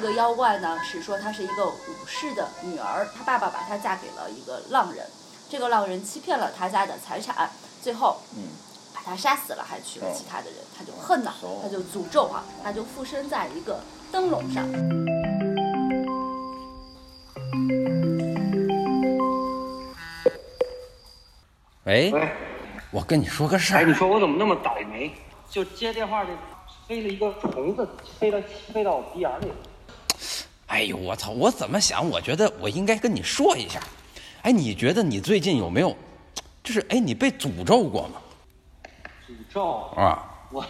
这个妖怪呢是说她是一个武士的女儿，她爸爸把她嫁给了一个浪人，这个浪人欺骗了他家的财产，最后嗯把她杀死了，还娶了哦其他的人，她就恨呐哦，她就诅咒啊，她就附身在一个灯笼上。喂，喂，我跟你说个事哎，你，说我怎么那么倒霉？就接电话的飞了一个虫子，飞到飞到我鼻眼里了。哎呦我操，我怎么想？我觉得我应该跟你说一下。哎，你觉得你最近有没有，就是哎，你被诅咒过吗？诅咒啊，我，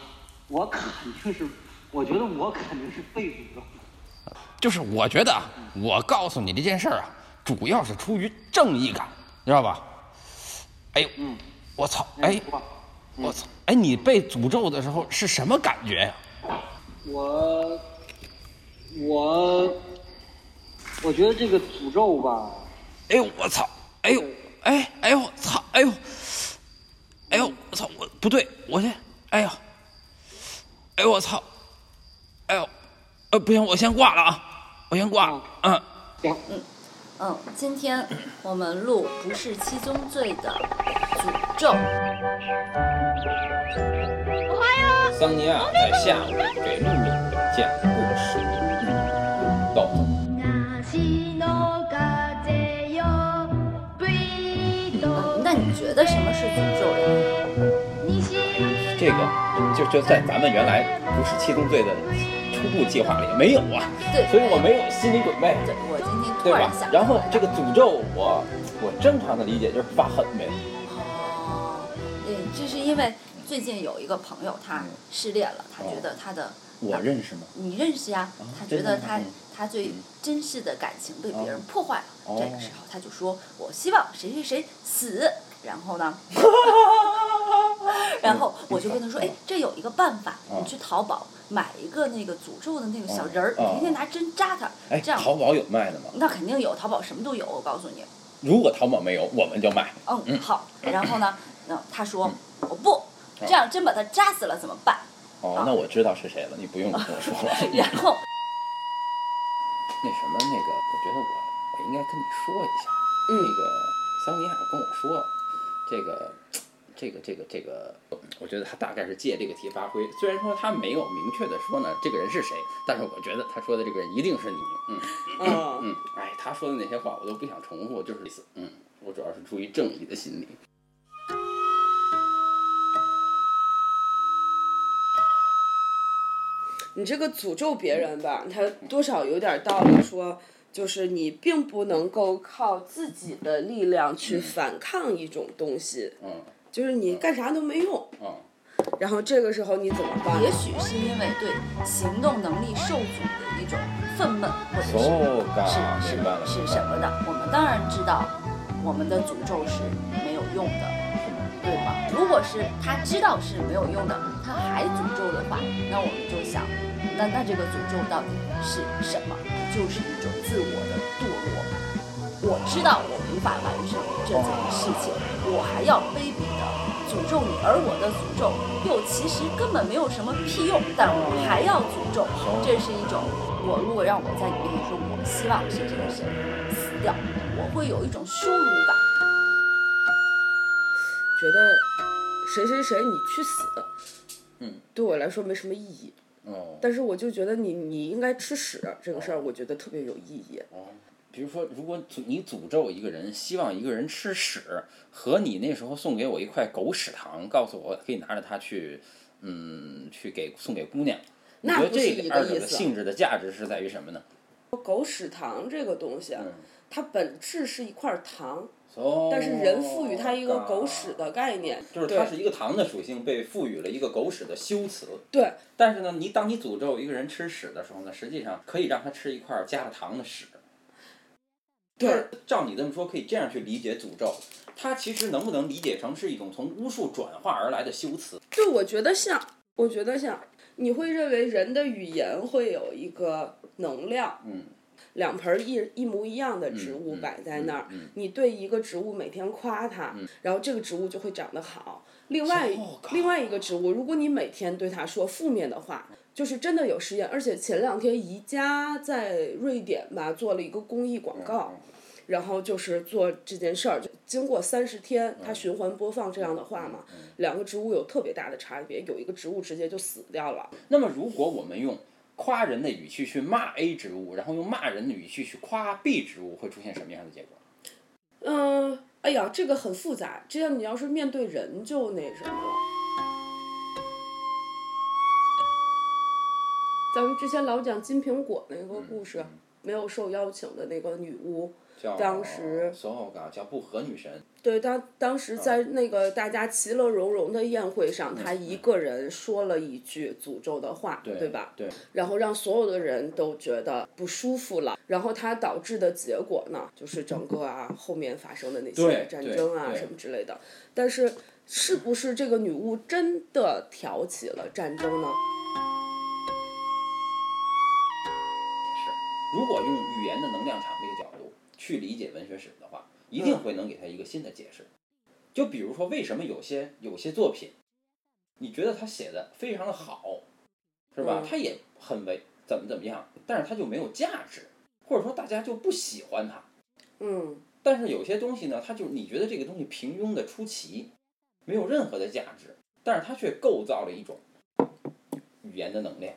我肯定是，我觉得我肯定是被诅咒。就是我觉得啊，我告诉你这件事儿啊，主要是出于正义感，知道吧？哎呦，嗯，我操，哎，我我操，哎，你被诅咒的时候是什么感觉呀、我，我，我觉得这个诅咒吧，哎呦，我操！哎呦，哎，哎呦我，操！哎呦，哎呦，我操！我不对，我先，哎呦，哎呦，我操！哎呦，呃，不行，我先挂了啊，我先挂了。嗯，行，嗯，嗯今天我们录不是七宗罪的诅咒。桑尼亚在下午给露露讲得什么是诅咒呀？西这个就就在咱们原来不是七宗罪的初步计划里没有啊，对，所以我没有心理准备，对，我今天突对吧然想？然后这个诅咒我我正常的理解就是发狠呗，哦，嗯，这是因为最近有一个朋友他失恋了，他觉得他的我认识吗？你认识呀？啊他觉得他他最真实的感情被别人破坏了。哦这个时候他就说：“我希望谁谁谁死。”然后呢？然后我就跟他说：“哎，这有一个办法，嗯你去淘宝买一个那个诅咒的那个小人儿，嗯你天天拿针扎他，哎，这样淘宝有卖的吗？那肯定有，淘宝什么都有，我告诉你。如果淘宝没有，我们就卖。嗯，好。然后呢，嗯，他说我不，这样真把他扎死了怎么办？哦，那我知道是谁了，你不用跟我说了。然后那什么，那个，我觉得我我应该跟你说一下。嗯那个桑尼亚跟我说，这个 这个这个这个，我觉得他大概是借这个题发挥。虽然说他没有明确的说呢这个人是谁，但是我觉得他说的这个人一定是你。嗯嗯，嗯，哎，他说的那些话我都不想重复，就是意思。嗯，我主要是出于正义的心理。你这个诅咒别人吧，他多少有点道理说。就是你并不能够靠自己的力量去反抗一种东西，嗯就是你干啥都没用。嗯然后这个时候你怎么办？也许是因为对行动能力受阻的一种愤懑，或者是是是是什么的。我们当然知道，我们的诅咒是没有用的，对吗？如果是他知道是没有用的，他还诅咒的话，那我们就想，那那这个诅咒到底是什么？就是一种自我的堕落。我知道我无法完成这件事情，我还要卑鄙的诅咒你，而我的诅咒又其实根本没有什么屁用，但我还要诅咒，这是一种我如果让我在你面前说我希望谁谁谁死掉，我会有一种羞辱感。觉得谁谁谁你去死，嗯，对我来说没什么意义。哦但是我就觉得你你应该吃屎这个事儿，我觉得特别有意义。哦。比如说，如果你诅咒一个人，希望一个人吃屎，和你那时候送给我一块狗屎糖，告诉我可以拿着它去，嗯，去给送给姑娘，你觉得那这二者一个意思的性质的价值是在于什么呢？狗屎糖这个东西啊，嗯它本质是一块糖，哦但是人赋予它一个狗屎的概念，就是它是一个糖的属性被赋予了一个狗屎的修辞。对但是呢，你当你诅咒一个人吃屎的时候呢，实际上可以让他吃一块加了糖的屎。对，照你这么说，可以这样去理解诅咒。它其实能不能理解成是一种从巫术转化而来的修辞？就，我觉得像，我觉得像，你会认为人的语言会有一个能量，嗯，两盆儿一一模一样的植物嗯摆在那儿，你对一个植物每天夸它，然后这个植物就会长得好。另外另外一个植物，如果你每天对它说负面的话，就是真的有实验，而且前两天宜家在瑞典吧做了一个公益广告，然后就是做这件事儿，就经过三十天，它循环播放这样的话嘛，两个植物有特别大的差别，有一个植物直接就死掉了。那么如果我们用夸人的语气去骂 A 植物，然后用骂人的语气去夸 B 植物，会出现什么样的结果？嗯，哎呀，这个很复杂，这样你要是面对人就那什么了。咱们之前老讲金苹果那个故事，没有受邀请的那个女巫，叫当时叫不和女神，对当当时在那个大家其乐融融的宴会上，她一个人说了一句诅咒的话，对吧？对，然后让所有的人都觉得不舒服了，然后它导致的结果呢，就是整个啊后面发生的那些战争啊什么之类的。但是是不是这个女巫真的挑起了战争呢？是，如果用语言的能量场去理解文学史的话，一定会能给他一个新的解释。就比如说，为什么有些有些作品，你觉得他写的非常的好，是吧？嗯他也很为怎么怎么样，但是他就没有价值，或者说大家就不喜欢他。嗯但是有些东西呢，它就你觉得这个东西平庸的出奇，没有任何的价值，但是它却构造了一种语言的能量。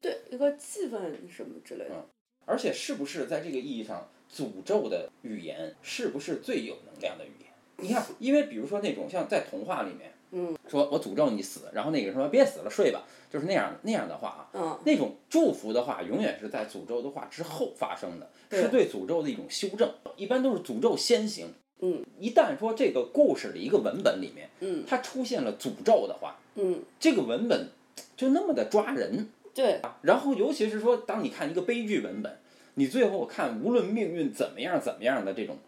对，一个气氛什么之类的。而且是不是在这个意义上，诅咒的语言是不是最有能量的语言？你看，因为比如说那种像在童话里面，嗯，说我诅咒你死，然后那个人说别死了，睡吧，就是那样那样的话啊，嗯。那种祝福的话，永远是在诅咒的话之后发生的，是对诅咒的一种修正，一般都是诅咒先行。嗯，一旦说这个故事的一个文本里面，嗯。它出现了诅咒的话，嗯，这个文本就那么的抓人，对，然后尤其是说，当你看一个悲剧文本，你最后看无论命运怎么样怎么样的这种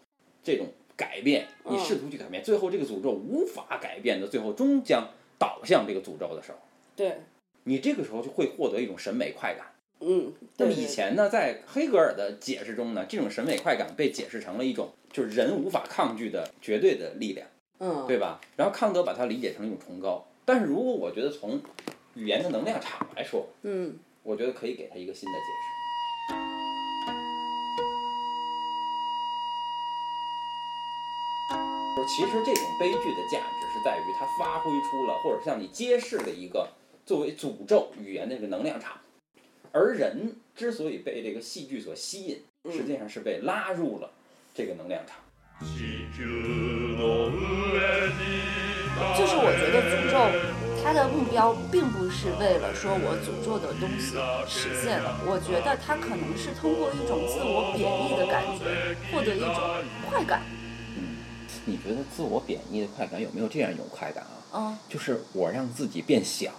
这种改变，你嗯试图去改变，最后这个诅咒无法改变的，最后终将倒向这个诅咒的时候，对，你这个时候就会获得一种审美快感。嗯，那么以前呢，在黑格尔的解释中呢，这种审美快感被解释成了一种就是人无法抗拒的绝对的力量，嗯，对吧？然后康德把它理解成一种崇高。但是如果我觉得从语言的能量场来说，嗯我觉得可以给他一个新的解释。其实这种悲剧的价值是在于它发挥出了，或者向你揭示了一个作为诅咒语言的这个能量场，而人之所以被这个戏剧所吸引，实际上是被拉入了这个能量场。就是我觉得诅咒它的目标并不是为了说我诅咒的东西实现了，我觉得它可能是通过一种自我贬义的感觉，获得一种快感。你觉得自我贬义的快感有没有这样一种快感啊？嗯就是我让自己变小，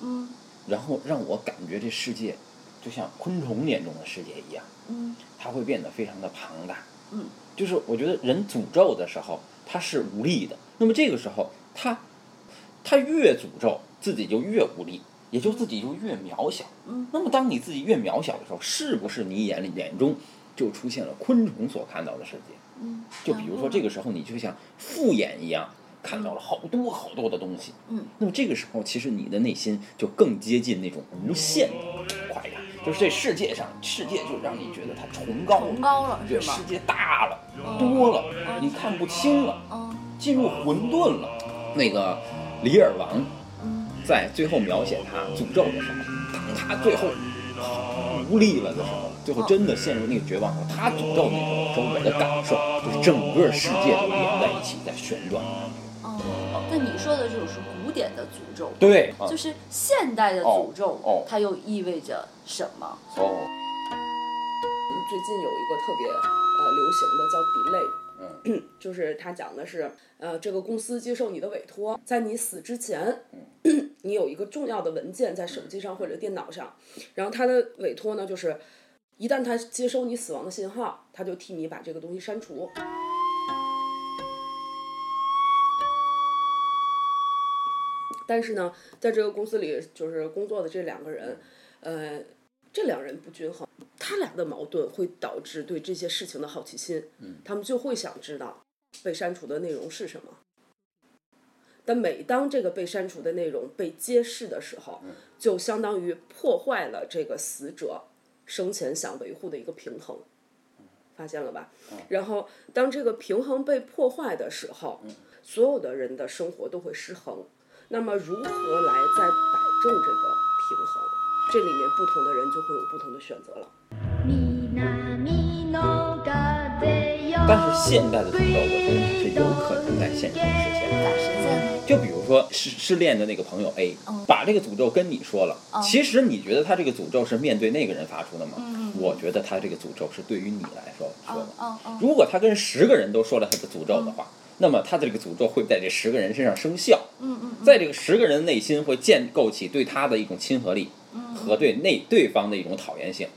嗯然后让我感觉这世界就像昆虫眼中的世界一样。嗯它会变得非常的庞大。嗯，就是我觉得人诅咒的时候，他是无力的。那么这个时候，他他越诅咒自己就越无力，也就自己就越渺小。嗯，那么当你自己越渺小的时候，是不是你眼里眼中就出现了昆虫所看到的世界？嗯，就比如说这个时候，你就像复眼一样。看到了好多好多的东西，嗯，那么这个时候，其实你的内心就更接近那种无限的快感，就是这世界上，世界就让你觉得它崇高了，崇高了对，是吗世界大了，多了，你看不清了，嗯进入混沌了。那个李尔王嗯。在最后描写他诅咒的时候，当他最后无力了的时候，最后真的陷入那个绝望的时候，他诅咒那种周围的感受，就是整个世界都连在一起在旋转。哦，那你说的就是古典的诅咒，对，啊。就是现代的诅咒，它又意味着什么？哦，最近有一个特别呃流行的叫 delay，嗯。就是他讲的是呃这个公司接受你的委托，在你死之前，你有一个重要的文件在手机上或者电脑上，然后他的委托呢就是一旦他接收你死亡的信号，他就替你把这个东西删除。但是呢，在这个公司里，就是工作的这两个人，呃，这两人不均衡，他俩的矛盾会导致对这些事情的好奇心，他们就会想知道被删除的内容是什么。但每当这个被删除的内容被揭示的时候，就相当于破坏了这个死者生前想维护的一个平衡。发现了吧？然后当这个平衡被破坏的时候，所有的人的生活都会失衡。那么如何来再摆正这个平衡？这里面不同的人就会有不同的选择了。但是现代的诅咒，我觉得它是有可能在现实中实现的。咋实现呢？就比如说失失恋的那个朋友 A，、把这个诅咒跟你说了，其实你觉得他这个诅咒是面对那个人发出的吗？我觉得他这个诅咒是对于你来说说的。如果他跟十个人都说了他的诅咒的话，那么他的这个诅咒会在这十个人身上生效。嗯嗯在这个十个人的内心会建构起对他的一种亲和力，和对那对方的一种讨厌性。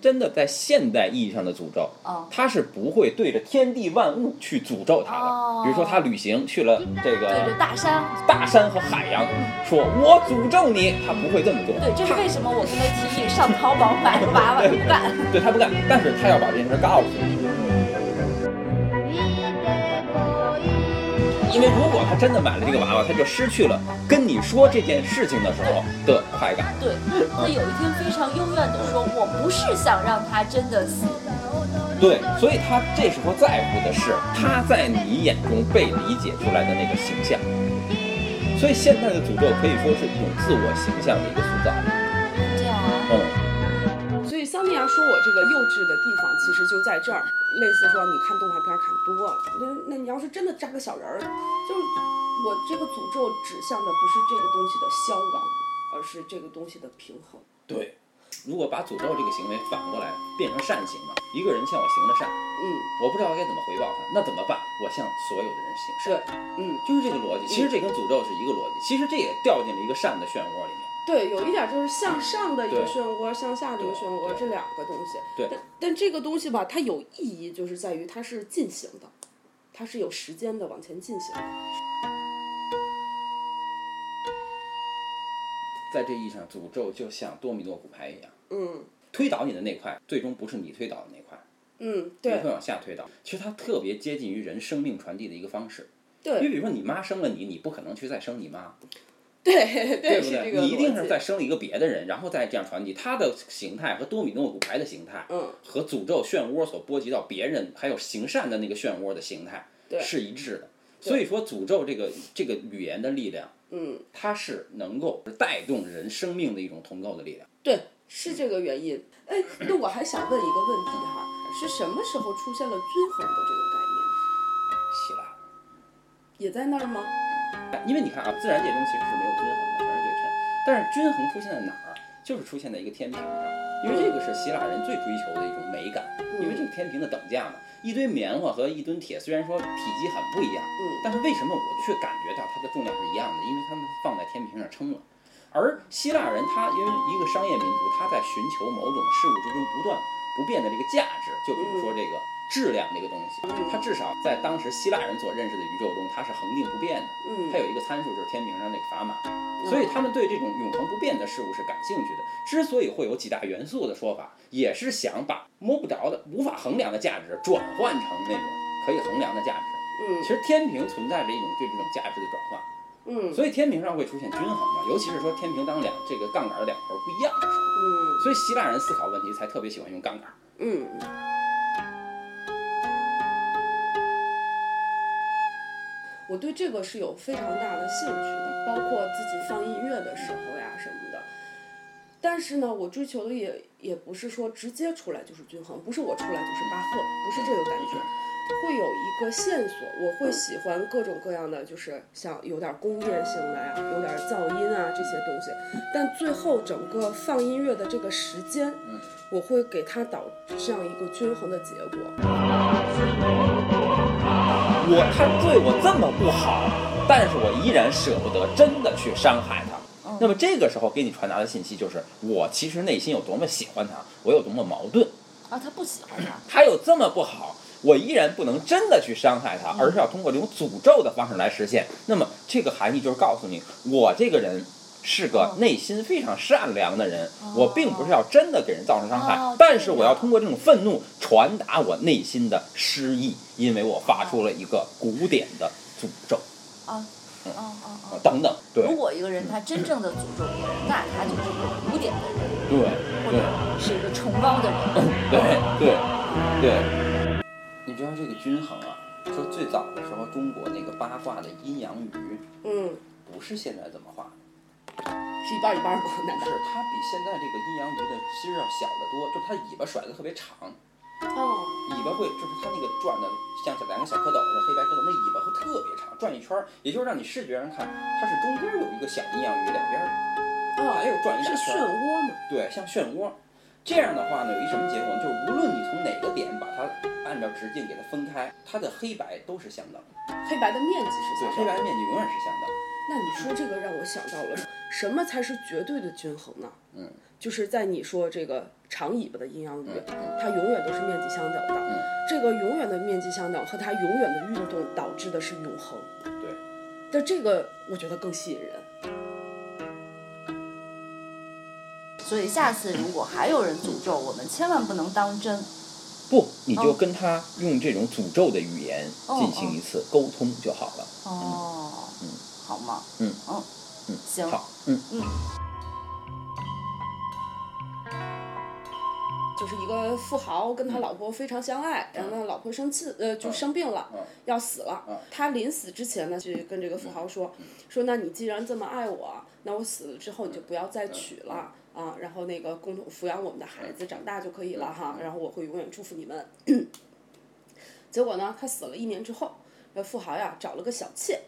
真的在现代意义上的诅咒，哦他是不会对着天地万物去诅咒他的。哦比如说他旅行去了这对，个大山。大山和海洋，说我诅咒你，他不会这么做。对，这是为什么我跟他提议上淘宝买个娃娃，他不干。对他不干，但是他要把这件事告诉你。因为如果他真的买了这个娃娃，他就失去了跟你说这件事情的时候的快感。对，他有一天非常幽怨的说：“我不是想让他真的死。对，所以他这时候在乎的是他在你眼中被理解出来的那个形象。所以现在的诅咒可以说是一种自我形象的一个塑造。”这样啊，嗯，说我这个幼稚的地方，其实就在这儿，类似说你看动画片看多了，那那你要是真的扎个小人儿，就是我这个诅咒指向的不是这个东西的消亡，而是这个东西的平衡。对。如果把诅咒这个行为反过来变成善行嘛，一个人向我行了善，嗯，我不知道该怎么回报他，那怎么办？我向所有的人行善。对，嗯，就是这个逻辑。其实这跟诅咒是一个逻辑，其实这也掉进了一个善的漩涡里面。对，有一点就是向上的一个漩涡，向下的一个漩涡，这两个东西。对但但这个东西吧，它有意义，就是在于它是进行的，它是有时间的往前进行的。在这意义上，诅咒就像多米诺骨牌一样，嗯推倒你的那块，最终不是你推倒的那块，嗯，对你对会往下推倒。其实它特别接近于人生命传递的一个方式。因为比如说你妈生了你，你不可能去再生你妈，对 对对，不对？你一定是再生了一个别的人，然后再这样传递。它的形态和多米诺骨牌的形态，嗯和诅咒漩涡所波及到别人，还有行善的那个漩涡的形态对是一致的。所以说，诅咒这个这个语言的力量，嗯，它是能够带动人生命的一种同构的力量。对，是这个原因。哎，那我还想问一个问题哈，是什么时候出现了均衡的这个概念？希腊，也在那儿吗？因为你看啊，自然界中其实是没有均衡的，全是对称。但是均衡出现在哪儿？就是出现在一个天平上，因为这个是希腊人最追求的一种美感。因为这个天平的等价嘛，一堆棉花和一吨铁虽然说体积很不一样，嗯但是为什么我却感觉到它的重量是一样的？因为它们放在天平上称了。而希腊人他因为一个商业民族，他在寻求某种事物之中不断不变的这个价值，就比如说这个质量这个东西，它至少在当时希腊人所认识的宇宙中，它是恒定不变的。嗯它有一个参数就是天平上那个砝码，所以他们对这种永恒不变的事物是感兴趣的。之所以会有几大元素的说法，也是想把摸不着的、无法衡量的价值转换成那种可以衡量的价值。嗯其实天平存在着一种对这种价值的转换，嗯所以天平上会出现均衡嘛，尤其是说天平当两这个杠杆的两头不一样的时候，嗯所以希腊人思考问题才特别喜欢用杠杆。嗯。我对这个是有非常大的兴趣的，包括自己放音乐的时候呀什么的。但是呢，我追求的也也不是说直接出来就是均衡，不是我出来就是巴赫，不是这个感觉，会有一个线索。我会喜欢各种各样的，就是像有点工业性的呀，有点噪音啊这些东西。但最后整个放音乐的这个时间，我会给它导这样一个均衡的结果。我他对我这么不好，但是我依然舍不得真的去伤害他。那么这个时候给你传达的信息就是，我其实内心有多么喜欢他，我有多么矛盾。啊，他不喜欢他。他有这么不好，我依然不能真的去伤害他，而是要通过这种诅咒的方式来实现。那么这个含义就是告诉你，我这个人是个内心非常善良的人，我并不是要真的给人造成伤害，哦但是我要通过这种愤怒传达我内心的失意，因为我发出了一个古典的诅咒。啊，嗯嗯啊嗯。等等。对如果一个人他真正的诅咒别人，那他就是一个古典的人，对或者是一个崇高的人。对对对。你知道这个均衡啊？说最早的时候，中国那个八卦的阴阳鱼嗯，不是现在这么画的。是一半儿一半儿吗？难道？是它比现在这个阴阳鱼的其实要小得多，就是它尾巴甩得特别长，哦，尾巴会就是它那个转的像两个小蝌蚪似的黑白蝌蚪，那尾巴会特别长，转一圈儿，也就是让你视觉上看它是中间有一个小阴阳鱼，两边儿还有转一大是漩涡吗？对，像漩涡。这样的话呢，有一什么结果呢？就是无论你从哪个点把它按照直径给它分开，它的黑白都是相等的，黑白的面积是对，黑相等的。白的面积永远是相等的。那你说这个让我想到了，什么才是绝对的均衡呢？嗯，就是在你说这个长尾巴的阴阳鱼，它永远都是面积相等的。嗯，这个永远的面积相等和它永远的运动导致的是永恒。对。但这个我觉得更吸引人。所以下次如果还有人诅咒，我们千万不能当真。不，你就跟他用这种诅咒的语言哦进行一次沟通就好了。哦，嗯，好吗？嗯。嗯。嗯，行。好，嗯。嗯，就是一个富豪跟他老婆非常相爱，然后呢老婆生气，呃，就生病了，嗯。要死了。嗯。他临死之前呢，去跟这个富豪说，说那你既然这么爱我，那我死了之后你就不要再娶了。啊，然后那个共同抚养我们的孩子长大就可以了哈，然后我会永远祝福你们。结果呢，他死了一年之后，那富豪呀找了个小妾，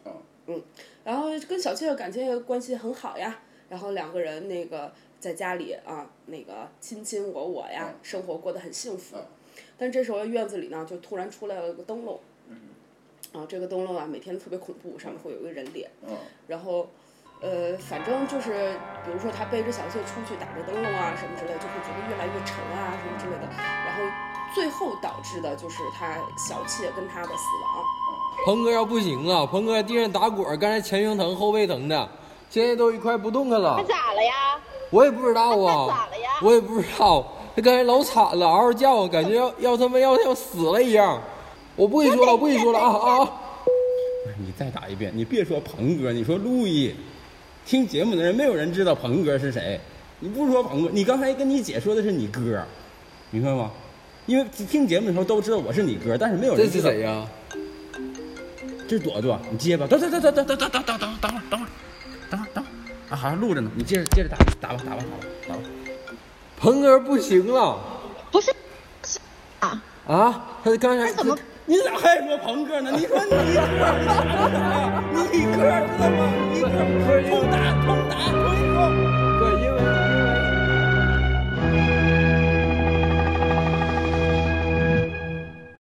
嗯，然后跟小妾的感情也关系很好呀，然后两个人那个在家里啊，那个卿卿我我呀，生活过得很幸福。但这时候院子里呢，就突然出来了个灯笼，啊，这个灯笼啊，每天特别恐怖，上面会有一个人脸，嗯然后。呃，反正就是，比如说他背着小妾出去打着灯笼啊什么之类，就会觉得越来越沉啊什么之类的，然后最后导致的就是他小妾跟他的死亡。鹏哥要不行啊，鹏哥地上打滚，刚才前胸疼后背疼的，现在都一块不动弹了。他咋了呀？我也不知道啊，咋了呀？我也不知道，他刚才老惨了，嗷嗷叫，感觉要要他妈要要死了一样。我不跟你说了，我不跟你说了啊啊！啊不是你再打一遍，你别说鹏哥，你说路易。听节目的人没有人知道鹏哥是谁，你不说鹏哥，你刚才跟你姐说的是你哥，明白吗？因为听节目的时候都知道我是你哥，但是没有人知道。这是谁呀？这是朵朵，你接吧。等等等等等等等等等等等会儿等会儿等会儿等会儿啊，好像录着呢，你接着接着打打吧打吧打吧打吧。鹏哥不行了不是啊啊，他刚才怎么？你咋还说鹏哥呢？你说你哥，你哥，知道吗？你哥，通打通打通一个。